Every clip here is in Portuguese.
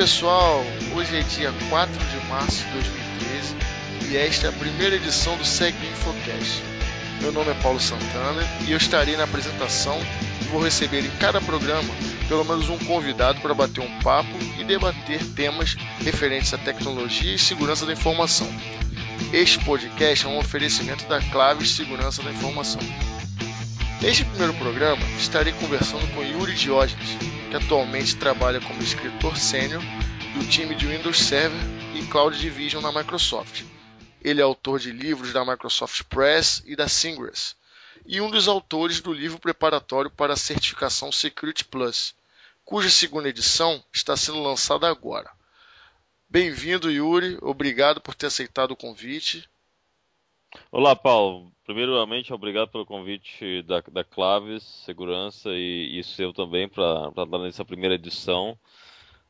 pessoal, hoje é dia 4 de março de 2013 e esta é a primeira edição do Seg Infocast. Meu nome é Paulo Santana e eu estarei na apresentação e vou receber em cada programa pelo menos um convidado para bater um papo e debater temas referentes à tecnologia e segurança da informação. Este podcast é um oferecimento da Claves Segurança da Informação. Neste primeiro programa, estarei conversando com Yuri Diógenes, que atualmente trabalha como escritor sênior do time de Windows Server e Cloud Division na Microsoft. Ele é autor de livros da Microsoft Press e da Singress, e um dos autores do livro preparatório para a certificação Security Plus, cuja segunda edição está sendo lançada agora. Bem-vindo, Yuri. Obrigado por ter aceitado o convite. Olá, Paulo. Primeiramente, obrigado pelo convite da, da Claves Segurança e, e seu também para estar nessa primeira edição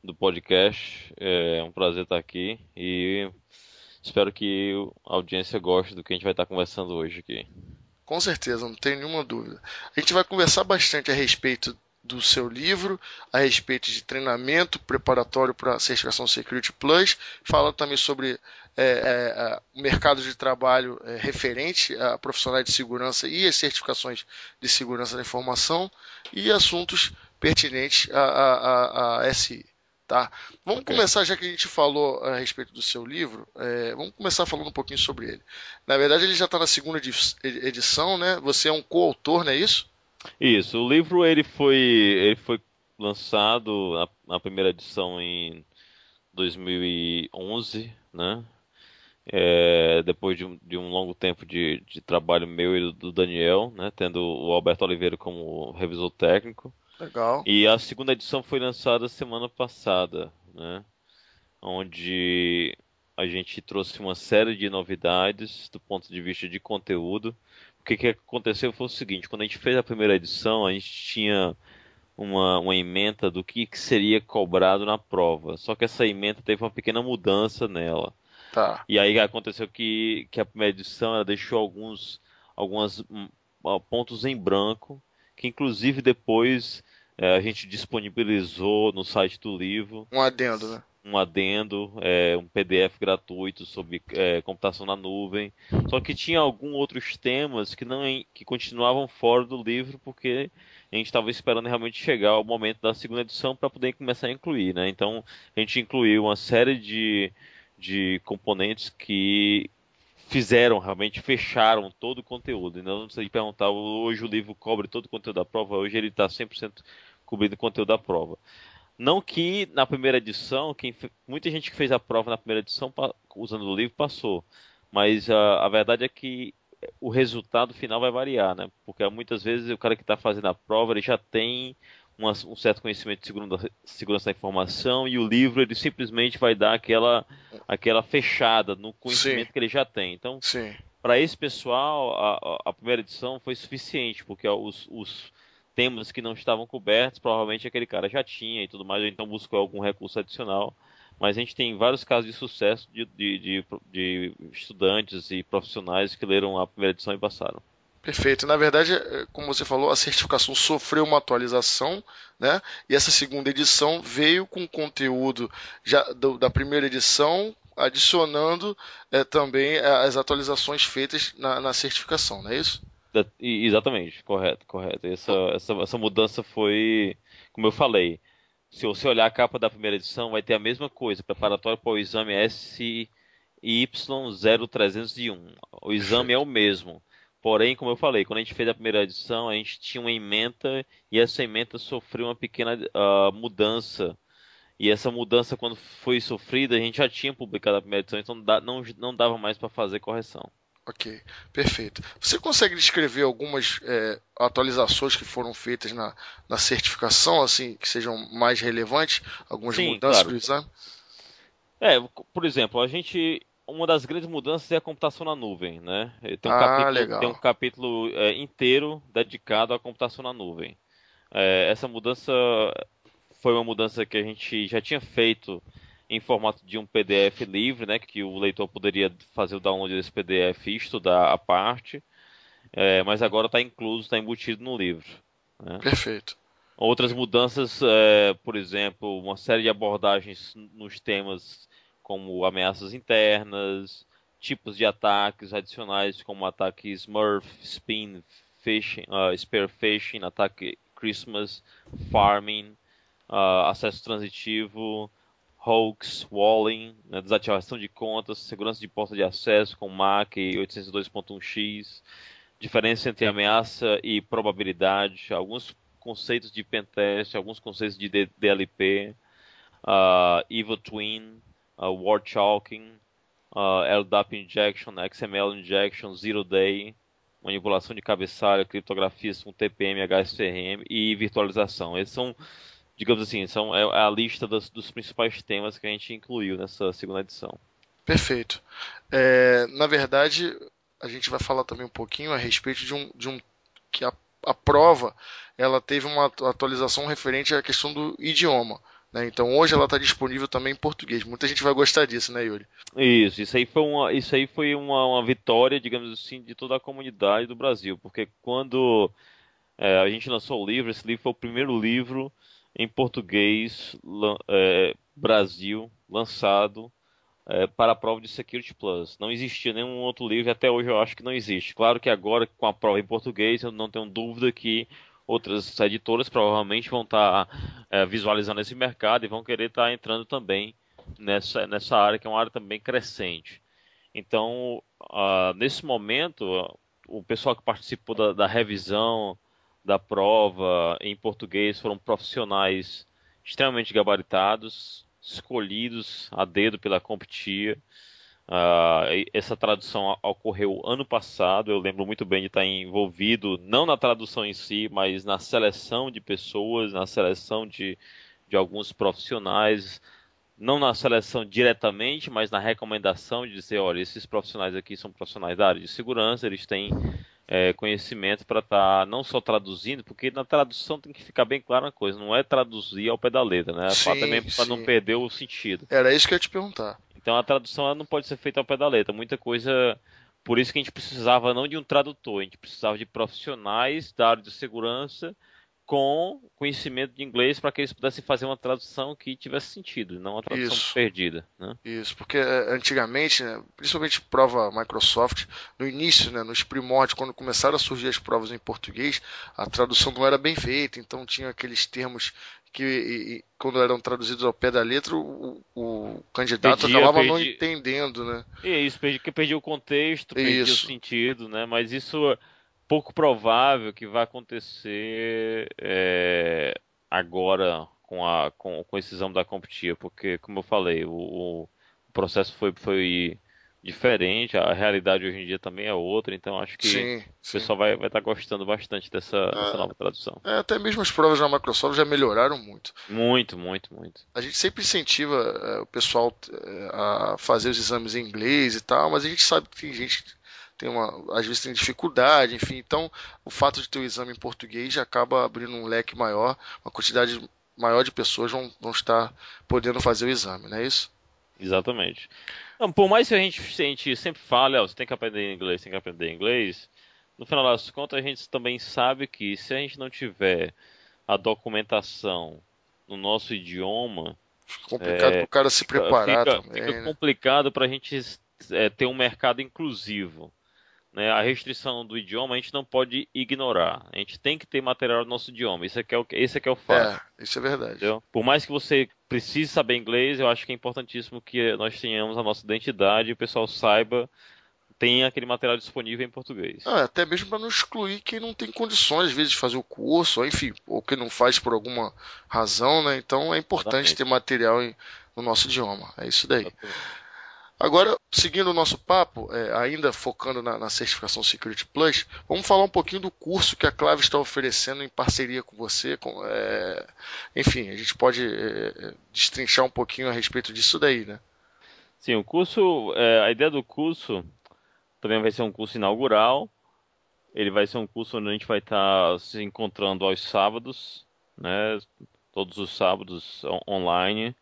do podcast. É um prazer estar aqui e espero que a audiência goste do que a gente vai estar conversando hoje aqui. Com certeza, não tenho nenhuma dúvida. A gente vai conversar bastante a respeito do seu livro a respeito de treinamento preparatório para a certificação Security Plus, fala também sobre é, é, o mercado de trabalho é, referente a profissionais de segurança e as certificações de segurança da informação e assuntos pertinentes a, a, a, a SI. Tá? Vamos okay. começar, já que a gente falou a respeito do seu livro, é, vamos começar falando um pouquinho sobre ele. Na verdade, ele já está na segunda edição, né? Você é um coautor, não é isso? Isso, o livro ele foi, ele foi lançado na, na primeira edição em 2011, né? É, depois de um, de um, longo tempo de, de, trabalho meu e do Daniel, né? Tendo o Alberto Oliveira como revisor técnico. Legal. E a segunda edição foi lançada semana passada, né? Onde a gente trouxe uma série de novidades do ponto de vista de conteúdo o que, que aconteceu foi o seguinte: quando a gente fez a primeira edição, a gente tinha uma, uma emenda do que, que seria cobrado na prova. Só que essa emenda teve uma pequena mudança nela. Tá. E aí aconteceu que, que a primeira edição ela deixou alguns algumas, hum, pontos em branco, que inclusive depois é, a gente disponibilizou no site do livro. Um adendo, né? Um adendo, é, um PDF gratuito sobre é, computação na nuvem. Só que tinha alguns outros temas que não que continuavam fora do livro porque a gente estava esperando realmente chegar o momento da segunda edição para poder começar a incluir, né? Então a gente incluiu uma série de, de componentes que fizeram realmente fecharam todo o conteúdo. Então não sei perguntar hoje o livro cobre todo o conteúdo da prova, hoje ele está 100% cobrindo o conteúdo da prova. Não que na primeira edição, quem, muita gente que fez a prova na primeira edição usando o livro passou, mas a, a verdade é que o resultado final vai variar, né? Porque muitas vezes o cara que está fazendo a prova ele já tem uma, um certo conhecimento de segurança, segurança da informação e o livro ele simplesmente vai dar aquela, aquela fechada no conhecimento Sim. que ele já tem. Então, para esse pessoal, a, a, primeira edição foi suficiente, porque os, os temas que não estavam cobertos, provavelmente aquele cara já tinha e tudo mais, ou então buscou algum recurso adicional. Mas a gente tem vários casos de sucesso de, de, de, de estudantes e profissionais que leram a primeira edição e passaram. Perfeito. Na verdade, é, como você falou, a certificação sofreu uma atualização, né? E essa segunda edição veio com conteúdo já do, da primeira edição, adicionando é, também é, as atualizações feitas na, na certificação, não é isso? Exatamente, correto, correto. Essa, essa, essa mudança foi, como eu falei, se você olhar a capa da primeira edição, vai ter a mesma coisa, preparatório para o exame SY0301. O exame é o mesmo. Porém, como eu falei, quando a gente fez a primeira edição, a gente tinha uma emenda e essa emenda sofreu uma pequena uh, mudança. E essa mudança, quando foi sofrida, a gente já tinha publicado a primeira edição, então não, não dava mais para fazer correção. Ok, perfeito. Você consegue descrever algumas é, atualizações que foram feitas na, na certificação, assim, que sejam mais relevantes? Algumas Sim, mudanças claro. exame? É, por exemplo, a gente. Uma das grandes mudanças é a computação na nuvem, né? Tem um ah, capítulo, legal. Tem um capítulo é, inteiro dedicado à computação na nuvem. É, essa mudança foi uma mudança que a gente já tinha feito em formato de um PDF livre, né, que o leitor poderia fazer o download desse PDF e estudar a parte, é, mas agora está incluso, está embutido no livro. Né? Perfeito. Outras mudanças, é, por exemplo, uma série de abordagens nos temas como ameaças internas, tipos de ataques adicionais como ataque Smurf, Spin, Fishing, uh, Spear Fishing, ataque Christmas, Farming, uh, acesso transitivo, hoax, walling, né, desativação de contas, segurança de porta de acesso com MAC 802.1x, diferença entre ameaça e probabilidade, alguns conceitos de pentest, alguns conceitos de DLP, uh, Evil Twin, uh, War Chalking, uh, LDAP Injection, XML Injection, Zero Day, manipulação de cabeçalho, criptografias com TPM, HSRM e virtualização. Esses são, digamos assim, são é a lista dos, dos principais temas que a gente incluiu nessa segunda edição. Perfeito. É, na verdade, a gente vai falar também um pouquinho a respeito de um, de um que a, a prova ela teve uma atualização referente à questão do idioma. Né? Então hoje ela está disponível também em português. Muita gente vai gostar disso, né, Yuri? Isso, isso aí foi uma, isso aí foi uma, uma vitória, digamos assim, de toda a comunidade do Brasil, porque quando é, a gente lançou o livro, esse livro foi o primeiro livro em português é, Brasil lançado é, para a prova de Security Plus. Não existia nenhum outro livro, até hoje eu acho que não existe. Claro que agora com a prova em português eu não tenho dúvida que outras editoras provavelmente vão estar tá, é, visualizando esse mercado e vão querer estar tá entrando também nessa, nessa área, que é uma área também crescente. Então, uh, nesse momento, o pessoal que participou da, da, revisão da prova em português foram profissionais extremamente gabaritados, escolhidos a dedo pela Competia. Uh, essa tradução ocorreu ano passado. Eu lembro muito bem de estar envolvido, não na tradução em si, mas na seleção de pessoas, na seleção de, de alguns profissionais. Não na seleção diretamente, mas na recomendação de dizer: olha, esses profissionais aqui são profissionais da área de segurança, eles têm é, conhecimento para estar tá não só traduzindo, porque na tradução tem que ficar bem clara uma coisa: não é traduzir ao pé da letra, né? Sim, também para não perder o sentido. Era isso que eu ia te perguntar. Então a tradução não pode ser feita ao pé da letra. Muita coisa. Por isso que a gente precisava não de um tradutor, a gente precisava de profissionais da área de segurança com conhecimento de inglês para que eles pudessem fazer uma tradução que tivesse sentido, não uma tradução Isso. perdida. Né? Isso, porque é, antigamente, né, principalmente prova Microsoft, no início, né, nos primórdios, quando começaram a surgir as provas em português, a tradução não era bem feita, então tinha aqueles termos que e, quando eram traduzidos ao pé da letra, o, o candidato perdia, acabava perdia. não entendendo, né? E é isso, perdia, perdia o contexto, perdia isso. o sentido, né? Mas isso pouco provável que vai acontecer é, agora com a com, com esse exame da Competia, porque, como eu falei, o, o processo foi, foi diferente, a realidade hoje em dia também é outra, então acho que sim, o pessoal vai estar vai tá gostando bastante dessa, é, dessa, nova tradução. É, até mesmo as provas da Microsoft já melhoraram muito. Muito, muito, muito. A gente sempre incentiva é, o pessoal é, a fazer os exames em inglês e tal, mas a gente sabe que tem gente que tem uma, às vezes tem dificuldade, enfim, então o fato de ter o exame em português já acaba abrindo um leque maior, uma quantidade maior de pessoas vão, vão estar podendo fazer o exame, não é isso? Exatamente. Não, por mais que a gente, a gente sempre fale, ó, você tem que aprender inglês, tem que aprender inglês, no final das contas a gente também sabe que se a gente não tiver a documentação no nosso idioma. Fica complicado é, para o cara se preparar fica, também. Fica né? complicado para a gente é, ter um mercado inclusivo. Né? A restrição do idioma a gente não pode ignorar. A gente tem que ter material no nosso idioma. Isso é que é o, esse é que é o fato. É, isso é verdade. Entendeu? Por mais que você precise saber inglês, eu acho que é importantíssimo que nós tenhamos a nossa identidade e o pessoal saiba tem aquele material disponível em português. Ah, até mesmo para não excluir quem não tem condições, às vezes, de fazer o curso, ou, enfim, ou quem não faz por alguma razão, né? Então é importante Exatamente. ter material em, no nosso idioma. É isso daí. Exatamente. Agora, seguindo o nosso papo, é, ainda focando na, na, certificação Security Plus, vamos falar um pouquinho do curso que a Clave está oferecendo em parceria com você. Com, é, enfim, a gente pode é, é, destrinchar um pouquinho a respeito disso daí, né? Sim, o curso, é, a ideia do curso também vai ser um curso inaugural. Ele vai ser um curso onde a gente vai estar se encontrando aos sábados, né? Todos os sábados online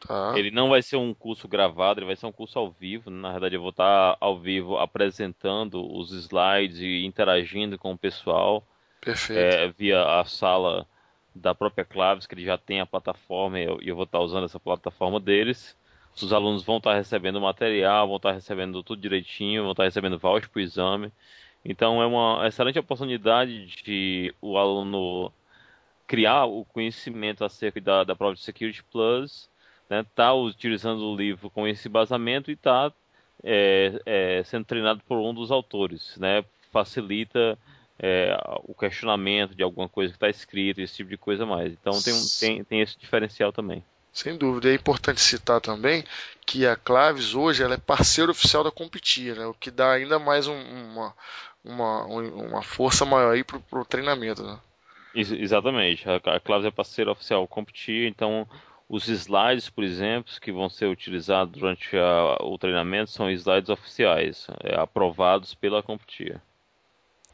Tá. Ele não vai ser um curso gravado, ele vai ser um curso ao vivo. Na verdade, eu vou estar ao vivo apresentando os slides e interagindo com o pessoal. Perfeito. É, via a sala da própria Claves, que ele já tem a plataforma e eu, eu vou estar usando essa plataforma deles. Os alunos vão estar recebendo material, vão estar recebendo tudo direitinho, vão estar recebendo voucher para o exame. Então é uma excelente oportunidade de o aluno criar o conhecimento acerca da, da prova de Security Plus, né, tá utilizando o livro com esse basamento e está é, é, sendo treinado por um dos autores, né, facilita é, o questionamento de alguma coisa que está escrito, esse tipo de coisa mais. Então tem, tem, tem esse diferencial também. Sem dúvida. É importante citar também que a Claves hoje ela é parceiro oficial da Competir, né? o que dá ainda mais um, uma, uma, uma força maior aí para o treinamento. Né? Exatamente. A Claves é parceiro oficial da Competir, então os slides, por exemplo, que vão ser utilizados durante a, o treinamento são slides oficiais, é, aprovados pela Competir.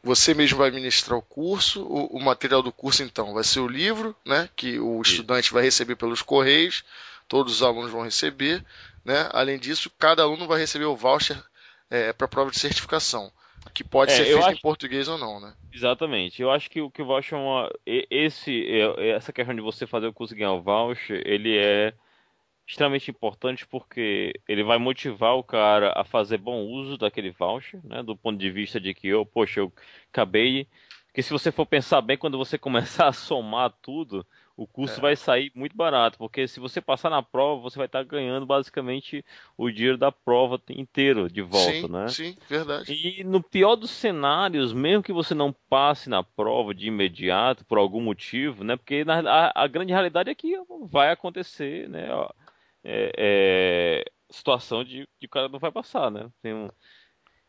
Você mesmo vai ministrar o curso, o, o, material do curso então vai ser o livro, né, que o estudante vai receber pelos correios, todos os alunos vão receber, né? Além disso, cada aluno vai receber o voucher é, para a prova de certificação, que pode é, ser feito acho... em português ou não, né? Exatamente. Eu acho que o que o voucher é uma, esse essa questão de você fazer o curso ganhar o voucher, ele é extremamente importante porque ele vai motivar o cara a fazer bom uso daquele voucher, né? Do ponto de vista de que eu, poxa, eu acabei. Porque se você for pensar bem, quando você começar a somar tudo, o custo é. vai sair muito barato, porque se você passar na prova, você vai estar ganhando basicamente o dinheiro da prova inteiro de volta, sim, né? Sim, verdade. E no pior dos cenários, mesmo que você não passe na prova de imediato por algum motivo, né? Porque na, a, a grande realidade é que vai acontecer, né? é, é, situação de que o cara não vai passar, né? Um...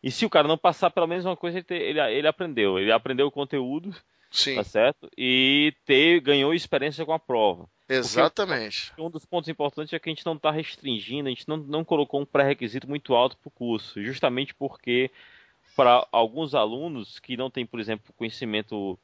E se o cara não passar, pelo menos uma coisa ele, ele, ele aprendeu. Ele aprendeu o conteúdo, Sim. tá certo? E ter, ganhou experiência com a prova. Exatamente. Porque um dos pontos importantes é que a gente não está restringindo, a gente não, não colocou um pré-requisito muito alto para o curso, justamente porque para alguns alunos que não têm, por exemplo, conhecimento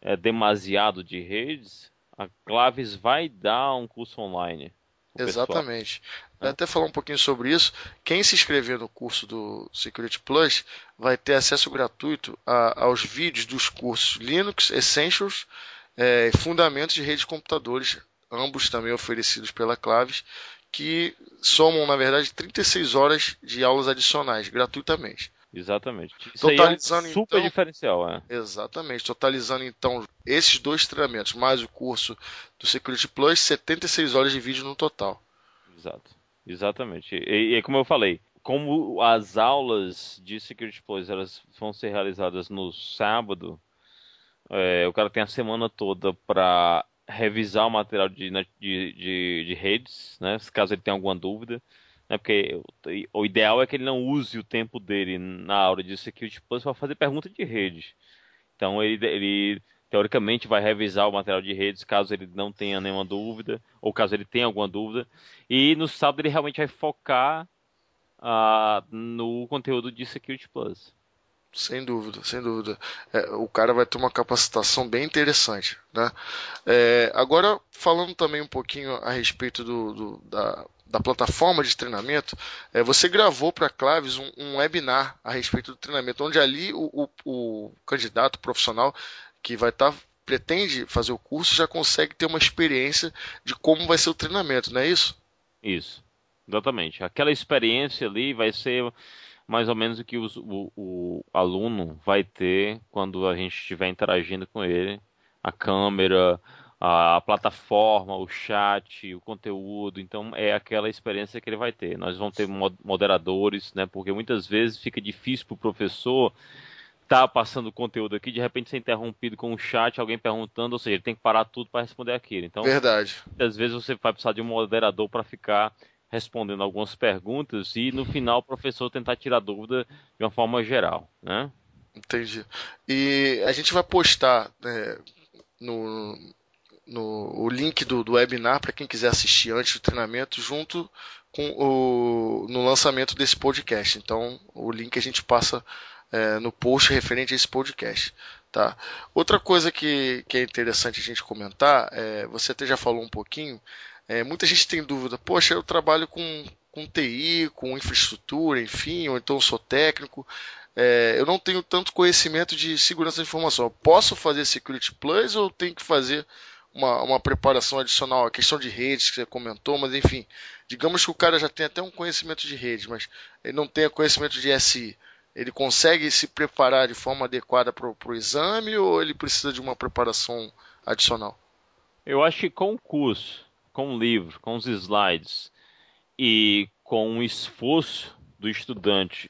é, demasiado de redes, a Claves vai dar um curso online. Exatamente. É. Até falar um pouquinho sobre isso. Quem se inscrever no curso do Security Plus vai ter acesso gratuito a, aos vídeos dos cursos Linux Essentials e é, Fundamentos de Redes de Computadores, ambos também oferecidos pela Claves, que somam, na verdade, 36 horas de aulas adicionais, gratuitamente. Exatamente. Isso Totalizando, é um super então, diferencial, é. Exatamente. Totalizando então esses dois treinamentos, mais o curso do Security Plus, 76 horas de vídeo no total. Exato. Exatamente. E, e como eu falei, como as aulas de Security Plus elas vão ser realizadas no sábado, é, o cara tem a semana toda para revisar o material de, de, de, de redes, né? Caso ele tenha alguma dúvida né? Porque o ideal é que ele não use o tempo dele na aula de Security Plus para fazer pergunta de rede. Então ele, ele teoricamente vai revisar o material de redes caso ele não tenha nenhuma dúvida ou caso ele tenha alguma dúvida. E no sábado ele realmente vai focar uh, no conteúdo de Security Plus. Sem dúvida, sem dúvida. É, o cara vai ter uma capacitação bem interessante. Né? É, agora, falando também um pouquinho a respeito do, do da, da plataforma de treinamento, é, você gravou para a Claves um, um, webinar a respeito do treinamento, onde ali o, o, o candidato profissional que vai estar tá, pretende fazer o curso já consegue ter uma experiência de como vai ser o treinamento, não é isso? Isso, exatamente. Aquela experiência ali vai ser mais ou menos o que os, o, o aluno vai ter quando a gente estiver interagindo com ele, a câmera, a plataforma, o chat, o conteúdo. Então é aquela experiência que ele vai ter. Nós vamos ter moderadores, né? Porque muitas vezes fica difícil para o professor estar tá passando conteúdo aqui, de repente ser interrompido com um chat, alguém perguntando, ou seja, ele tem que parar tudo para responder aquilo. Então, Verdade. muitas vezes você vai precisar de um moderador para ficar respondendo algumas perguntas e no final o professor tentar tirar dúvida de uma forma geral, né? Entendi. E a gente vai postar né, no, no, o link do, do webinar para quem quiser assistir antes do treinamento, junto com o no lançamento desse podcast. Então, o link a gente passa é, no post referente a esse podcast. Tá? Outra coisa que, que é interessante a gente comentar, é, você até já falou um pouquinho, é, muita gente tem dúvida, poxa, eu trabalho com, com TI, com infraestrutura, enfim, ou então sou técnico, é, eu não tenho tanto conhecimento de segurança da informação. Eu posso fazer Security Plus ou tenho que fazer uma, uma preparação adicional, a questão de redes que você comentou, mas enfim, digamos que o cara já tem até um conhecimento de redes, mas ele não tem conhecimento de SI. Ele consegue se preparar de forma adequada para o exame ou ele precisa de uma preparação adicional? Eu acho que com o curso, com o livro, com os slides e com o esforço do estudante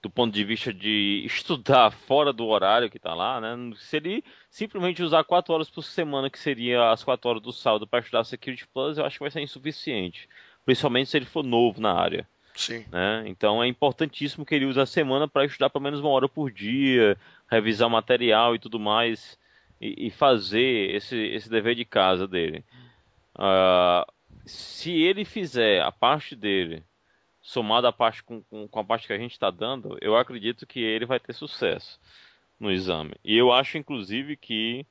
do ponto de vista de estudar fora do horário que está lá, né? Se ele simplesmente usar quatro horas por semana, que seria as quatro horas do sábado, para estudar Security Plus, eu acho que vai ser insuficiente. Principalmente se ele for novo na área. Sim. Né? Então é importantíssimo que ele use a semana para estudar pelo menos uma hora por dia, revisar material e tudo mais, e, e fazer esse, esse dever de casa dele. Uh, se ele fizer a parte dele somado a parte com, com, com a parte que a gente está dando, eu acredito que ele vai ter sucesso no exame. E eu acho, inclusive, que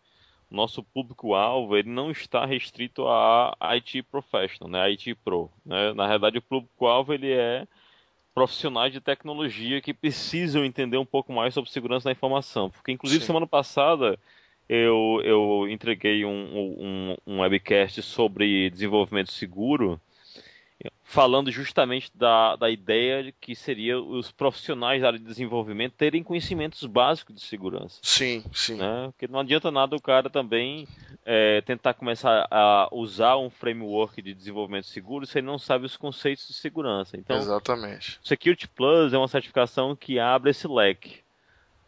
nosso público-alvo ele não está restrito a IT Professional, né, IT Pro. Né? Na realidade, o público-alvo ele é profissionais de tecnologia que precisam entender um pouco mais sobre segurança da informação. Porque, inclusive, Sim. semana passada eu, eu entreguei um, um, um webcast sobre desenvolvimento seguro falando justamente da, da ideia de que seria os profissionais da área de desenvolvimento terem conhecimentos básicos de segurança. Sim, sim. Né? Porque não adianta nada o cara também é, tentar começar a usar um framework de desenvolvimento seguro se ele não sabe os conceitos de segurança. Então, Exatamente. Security Plus é uma certificação que abre esse leque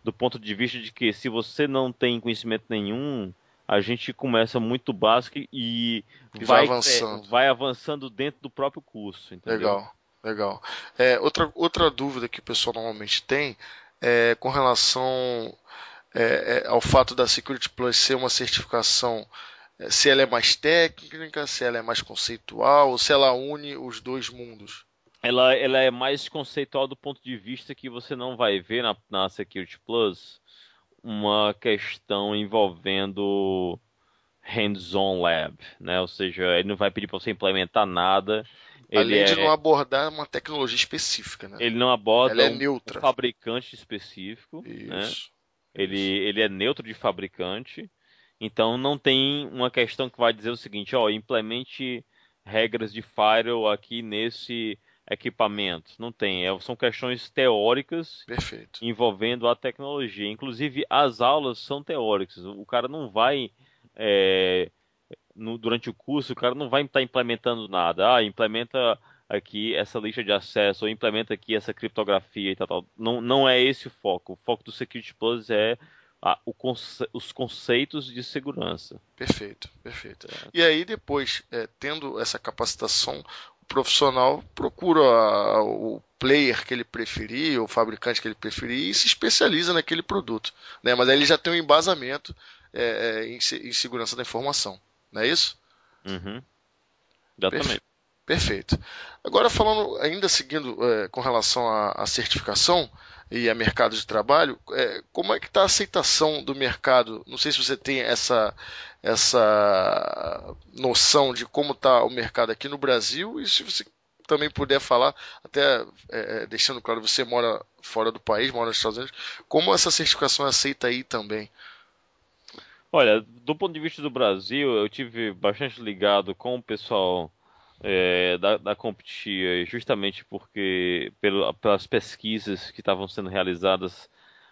do ponto de vista de que se você não tem conhecimento nenhum, a gente começa muito básico e, e vai, vai, avançando. É, vai avançando dentro do próprio curso. Entendeu? Legal, legal. É, outra, outra dúvida que o pessoal normalmente tem é com relação é, é ao fato da Security Plus ser uma certificação, é, se ela é mais técnica, se ela é mais conceitual, ou se ela une os dois mundos. Ela, ela é mais conceitual do ponto de vista que você não vai ver na, na Security Plus uma questão envolvendo hands-on lab, né? Ou seja, ele não vai pedir para você implementar nada. Além de é... não abordar uma tecnologia específica, né? Ele não aborda é um, um, fabricante específico, né? Isso. né? Ele, ele é neutro de fabricante, então não tem uma questão que vai dizer o seguinte, ó, implemente regras de firewall aqui nesse equipamentos. Não tem. É, são questões teóricas Perfeito. envolvendo a tecnologia. Inclusive, as aulas são teóricas. O cara não vai. É, no, durante o curso, o cara não vai estar implementando nada. Ah, implementa aqui essa lista de acesso, ou implementa aqui essa criptografia e tal. tal. Não, não é esse o foco. O foco do Security Plus é conce os conceitos de segurança. Perfeito, perfeito. É. E aí depois, é, tendo essa capacitação, profissional procura o player que ele preferir, o fabricante que ele preferir e se especializa naquele produto. Né? Mas aí ele já tem um embasamento é, é em, em, segurança da informação. Não é isso? Uhum. Exatamente. Perfeito. Agora falando, ainda seguindo é, com relação à, certificação e a mercado de trabalho, é, como é que está a aceitação do mercado? Não sei se você tem essa, essa noção de como está o mercado aqui no Brasil e se você também puder falar, até é, é, deixando claro, você mora fora do país, mora nos Estados Unidos, como essa certificação é aceita aí também? Olha, do ponto de vista do Brasil, eu tive bastante ligado com o pessoal é, da, da justamente porque pelo, pelas pesquisas que estavam sendo realizadas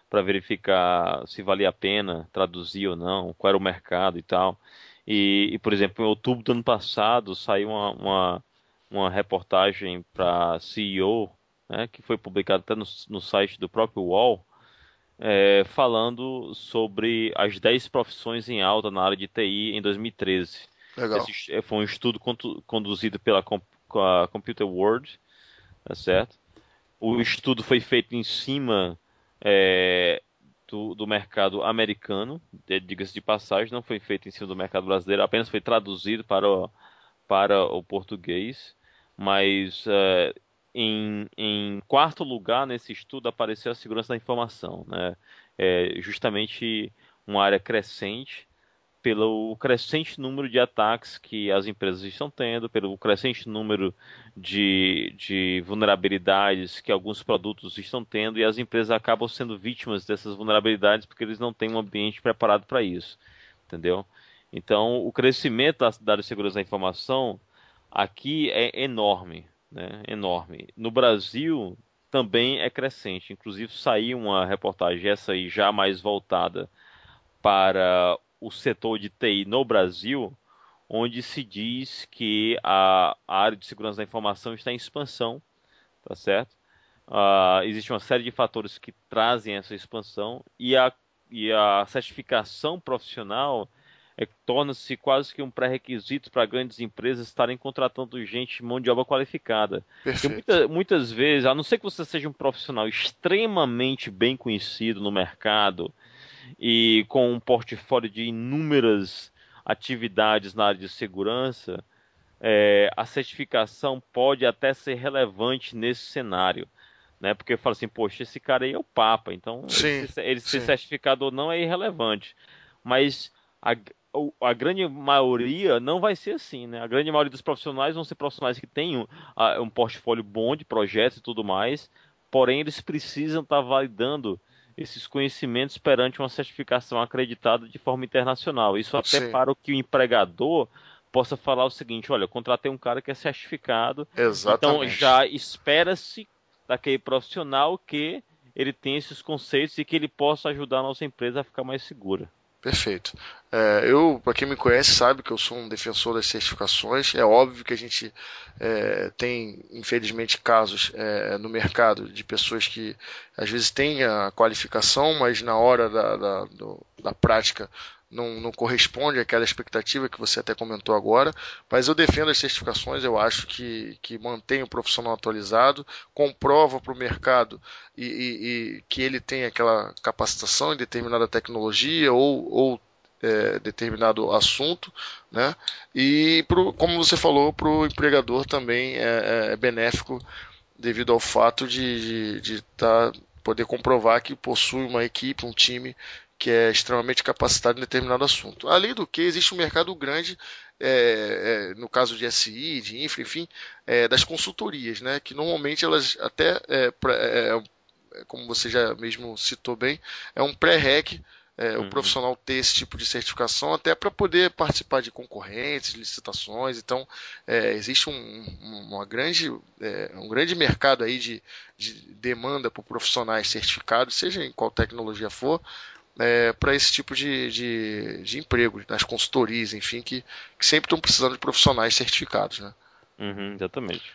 para verificar se valia a pena traduzir ou não, qual era o mercado e tal. E, e por exemplo, em outubro do ano passado saiu uma, uma, uma reportagem para CEO, né, que foi publicada até no, no site do próprio UOL, é, falando sobre as 10 profissões em alta na área de TI em 2013. Legal. Esse é, foi um estudo conduzido pela Computer World, tá certo? O estudo foi feito em cima é, do, do, mercado americano, diga-se de passagem, não foi feito em cima do mercado brasileiro, apenas foi traduzido para o, para o português, mas é, em, em, quarto lugar nesse estudo apareceu a segurança da informação, né? É justamente uma área crescente pelo crescente número de ataques que as empresas estão tendo, pelo crescente número de, de vulnerabilidades que alguns produtos estão tendo, e as empresas acabam sendo vítimas dessas vulnerabilidades porque eles não têm um ambiente preparado para isso, entendeu? Então, o crescimento da de segurança da informação aqui é enorme, né? enorme. No Brasil também é crescente. Inclusive saiu uma reportagem essa aí já mais voltada para o setor de TI no Brasil, onde se diz que a, a área de segurança da informação está em expansão, tá certo? Uh, existe uma série de fatores que trazem essa expansão e a, e a certificação profissional é, torna-se quase que um pré-requisito para grandes empresas estarem contratando gente, mão de obra qualificada. Muita, muitas vezes, a não ser que você seja um profissional extremamente bem conhecido no mercado e com um portfólio de inúmeras atividades na área de segurança, é, a certificação pode até ser relevante nesse cenário. Né? Porque eu falo assim, poxa, esse cara aí é o Papa, então sim, ele, ele ser certificado ou não é irrelevante. Mas a, a grande maioria não vai ser assim, né? A grande maioria dos profissionais vão ser profissionais que têm um, um portfólio bom de projetos e tudo mais, porém eles precisam estar tá validando esses conhecimentos perante uma certificação acreditada de forma internacional. Isso até Sim. para o que o empregador possa falar o seguinte: olha, eu contratei um cara que é certificado, então Exatamente. então já espera-se daquele profissional que ele tenha esses conceitos e que ele possa ajudar a nossa empresa a ficar mais segura. Perfeito. É, eu, para quem me conhece, sabe que eu sou um defensor das certificações. É óbvio que a gente é, tem, infelizmente, casos é, no mercado de pessoas que às vezes têm a qualificação, mas na hora da, da, do, da prática não, não, corresponde àquela expectativa que você até comentou agora, mas eu defendo as certificações, eu acho que, que mantém o profissional atualizado, comprova para o mercado e, e, e, que ele tem aquela capacitação em determinada tecnologia ou, ou é, determinado assunto, né? e pro, como você falou, para o empregador também é, é, benéfico devido ao fato de, de, de tá, poder comprovar que possui uma equipe, um time que é extremamente capacitado em determinado assunto. Além do que, existe um mercado grande, é, é, no caso de SI, de infra, enfim, é, das consultorias, né, que normalmente elas até, é, é, é, como você já mesmo citou bem, é um pré-rec uhum. o profissional ter esse tipo de certificação até para poder participar de concorrentes, licitações. Então, existe um, uma grande, um grande mercado aí de, de demanda por profissionais certificados, seja em qual tecnologia for, é, para esse tipo de, de, de, emprego, nas consultorias, enfim, que, que sempre estão precisando de profissionais certificados. Né? Uhum, exatamente.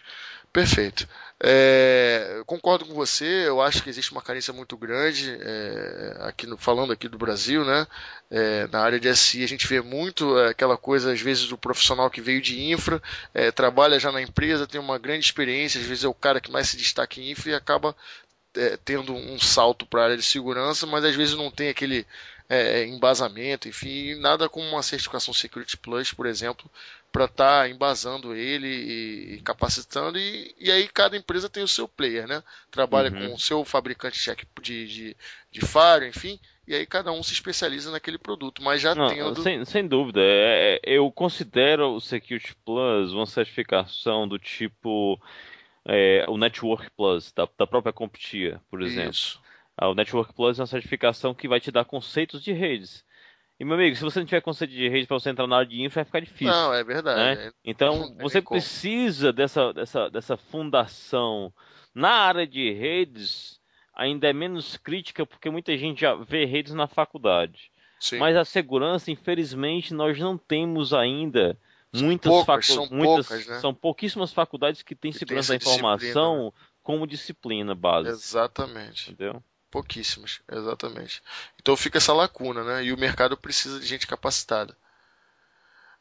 Perfeito. É, concordo com você, eu acho que existe uma carência muito grande, é, aqui no, falando aqui do Brasil, né? É, na área de SI a gente vê muito é, aquela coisa, às vezes, do profissional que veio de infra, é, trabalha já na empresa, tem uma grande experiência, às vezes é o cara que mais se destaca em infra e acaba é, tendo um salto para a área de segurança, mas às vezes não tem aquele é, embasamento, enfim, nada como uma certificação Security Plus, por exemplo, para estar tá embasando ele e, e capacitando, e, e, aí cada empresa tem o seu player, né? Trabalha uhum. com o seu fabricante de, de, de faro, enfim, e aí cada um se especializa naquele produto, mas já Não, tendo... Sem, sem dúvida, é, é eu considero o Security Plus uma certificação do tipo é, o Network Plus da, da própria CompTIA, por exemplo. Isso. Ah, o Network Plus é uma certificação que vai te dar conceitos de redes. E, meu amigo, se você não tiver conceito de rede para você entrar na área de infra, vai ficar difícil. Não, é verdade. Né? É. Então, você precisa dessa, dessa, dessa fundação. Na área de redes, ainda é menos crítica, porque muita gente já vê redes na faculdade. Sim. Mas a segurança, infelizmente, nós não temos ainda muitas poucas, facu... são, muitas, poucas, né? são pouquíssimas faculdades que têm que segurança da informação né? como disciplina básica. Exatamente. Entendeu? Pouquíssimas, exatamente. Então fica essa lacuna, né? E o mercado precisa de gente capacitada.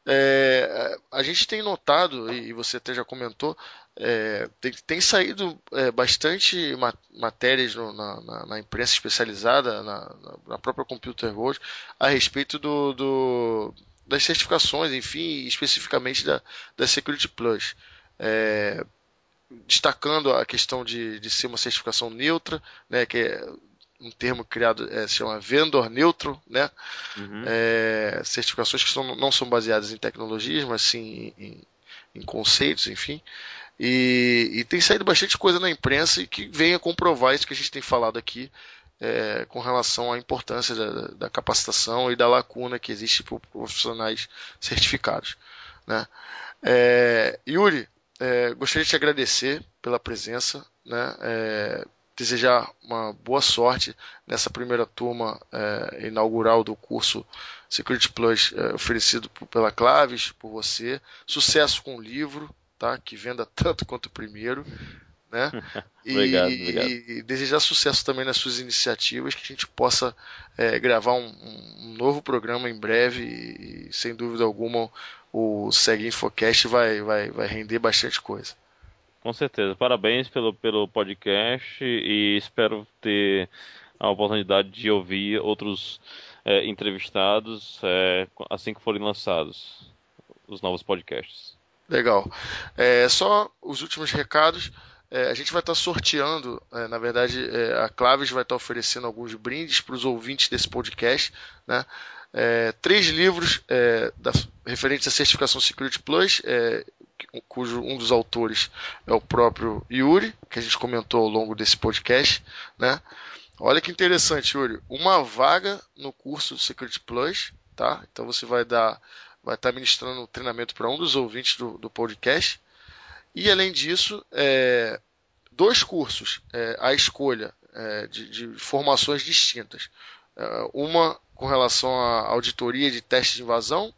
É, a gente tem notado, e você até já comentou, é, tem, tem, saído é, bastante matérias no, na, na, na, imprensa especializada, na, na, própria Computer World, a respeito do, do das certificações, enfim, especificamente da, da Security Plus. É, destacando a questão de, de ser uma certificação neutra, né, que é um termo criado, é, se chama vendor neutro, né? Uhum. É, certificações que são, não são baseadas em tecnologias, mas sim em, em conceitos, enfim. E, e, tem saído bastante coisa na imprensa e que vem a comprovar isso que a gente tem falado aqui é, com relação à importância da, da, capacitação e da lacuna que existe para profissionais certificados. Né? É, Yuri, é, gostaria de te agradecer pela presença, né? É, desejar uma boa sorte nessa primeira turma é, inaugural do curso Security Plus é, oferecido pela Claves, por você. Sucesso com o livro, tá? que venda tanto quanto o primeiro. Né? obrigado, e, obrigado. e, desejar sucesso também nas suas iniciativas, que a gente possa é, gravar um, um, novo programa em breve e, sem dúvida alguma, o Segue Infocast vai, vai, vai render bastante coisa. Com certeza. Parabéns pelo, pelo podcast e espero ter a oportunidade de ouvir outros é, entrevistados é, assim que forem lançados os novos podcasts. Legal. É, só os últimos recados. É, a gente vai estar sorteando, é, na verdade, é, a Claves vai estar oferecendo alguns brindes para os ouvintes desse podcast. Né? É, três livros é, da, referentes à certificação Security Plus, é, cujo um dos autores é o próprio Yuri, que a gente comentou ao longo desse podcast, né? Olha que interessante, Yuri, uma vaga no curso Security Plus, tá? Então você vai dar, vai estar ministrando um treinamento para um dos ouvintes do, do podcast. E além disso, é, dois cursos é, à escolha é, de, de, formações distintas. É, uma com relação à auditoria de testes de invasão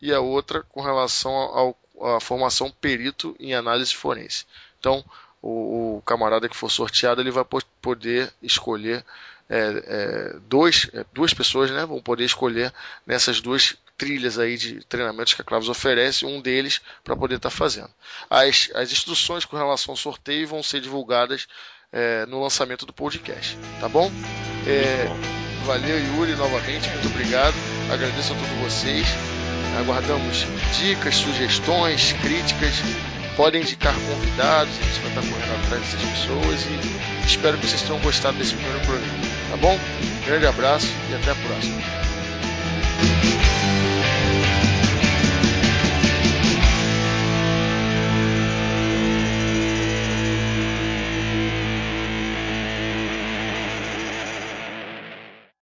e a outra com relação ao a formação perito em análise forense. Então, o, o camarada que for sorteado ele vai poder escolher é, é, dois, é, duas pessoas né, vão poder escolher nessas duas trilhas aí de treinamentos que a Clavos oferece, um deles para poder estar tá fazendo. As, as instruções com relação ao sorteio vão ser divulgadas é, no lançamento do podcast, tá bom? É, valeu Yuri novamente, muito obrigado, agradeço a todos vocês. Aguardamos dicas, sugestões, críticas. Podem indicar convidados, a gente vai estar correndo atrás dessas pessoas e espero que vocês tenham gostado desse primeiro programa. Bom? grande abraço e até a próxima.